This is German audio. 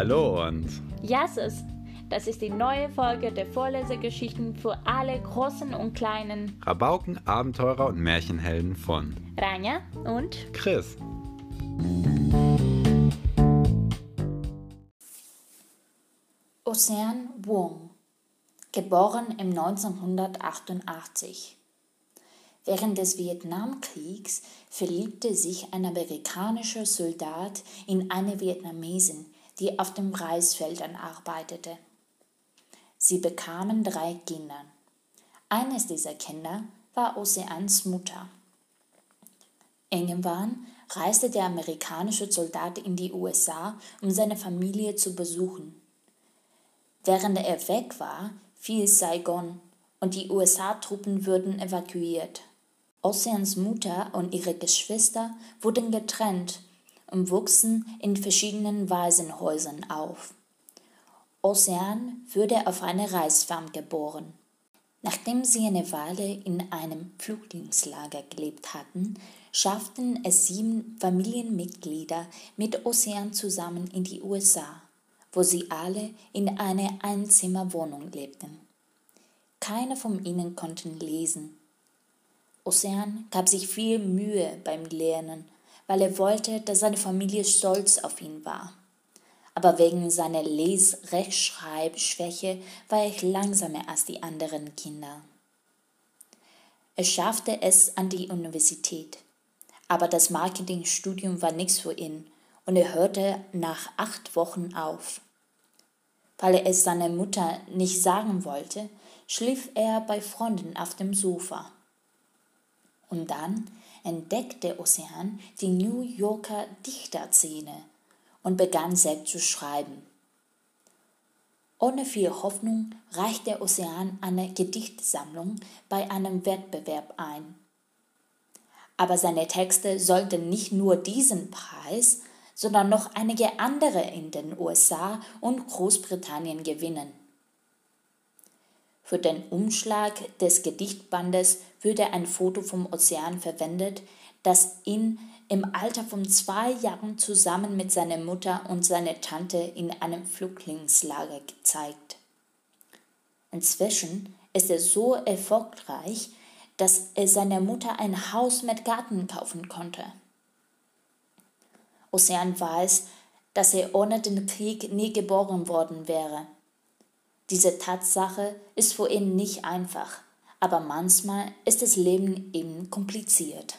Hallo und Jasses, das ist die neue Folge der Vorlesegeschichten für alle Großen und Kleinen. Rabauken, Abenteurer und Märchenhelden von Rania und Chris. Ocean Wong, geboren im 1988. Während des Vietnamkriegs verliebte sich ein amerikanischer Soldat in eine Vietnamesin, die auf den Reisfeldern arbeitete. Sie bekamen drei Kinder. Eines dieser Kinder war Oceans Mutter. Irgendwann reiste der amerikanische Soldat in die USA, um seine Familie zu besuchen. Während er weg war, fiel Saigon und die USA-Truppen wurden evakuiert. Oceans Mutter und ihre Geschwister wurden getrennt und wuchsen in verschiedenen Waisenhäusern auf. Ocean wurde auf einer Reisfarm geboren. Nachdem sie eine Weile in einem Flüchtlingslager gelebt hatten, schafften es sieben Familienmitglieder mit Ocean zusammen in die USA, wo sie alle in einer Einzimmerwohnung lebten. Keine von ihnen konnten lesen. Ocean gab sich viel Mühe beim Lernen, weil er wollte, dass seine Familie stolz auf ihn war. Aber wegen seiner Les-Rechtschreibschwäche war er langsamer als die anderen Kinder. Er schaffte es an die Universität, aber das Marketingstudium war nichts für ihn und er hörte nach acht Wochen auf. Weil er es seiner Mutter nicht sagen wollte, schlief er bei Freunden auf dem Sofa. Und dann entdeckte Ocean die New Yorker Dichterszene und begann selbst zu schreiben. Ohne viel Hoffnung reichte Ocean eine Gedichtsammlung bei einem Wettbewerb ein. Aber seine Texte sollten nicht nur diesen Preis, sondern noch einige andere in den USA und Großbritannien gewinnen. Für den Umschlag des Gedichtbandes würde ein Foto vom Ozean verwendet, das ihn im Alter von zwei Jahren zusammen mit seiner Mutter und seiner Tante in einem Flüchtlingslager gezeigt. Inzwischen ist er so erfolgreich, dass er seiner Mutter ein Haus mit Garten kaufen konnte. Ocean weiß, dass er ohne den Krieg nie geboren worden wäre. Diese Tatsache ist für ihn nicht einfach, aber manchmal ist das Leben eben kompliziert.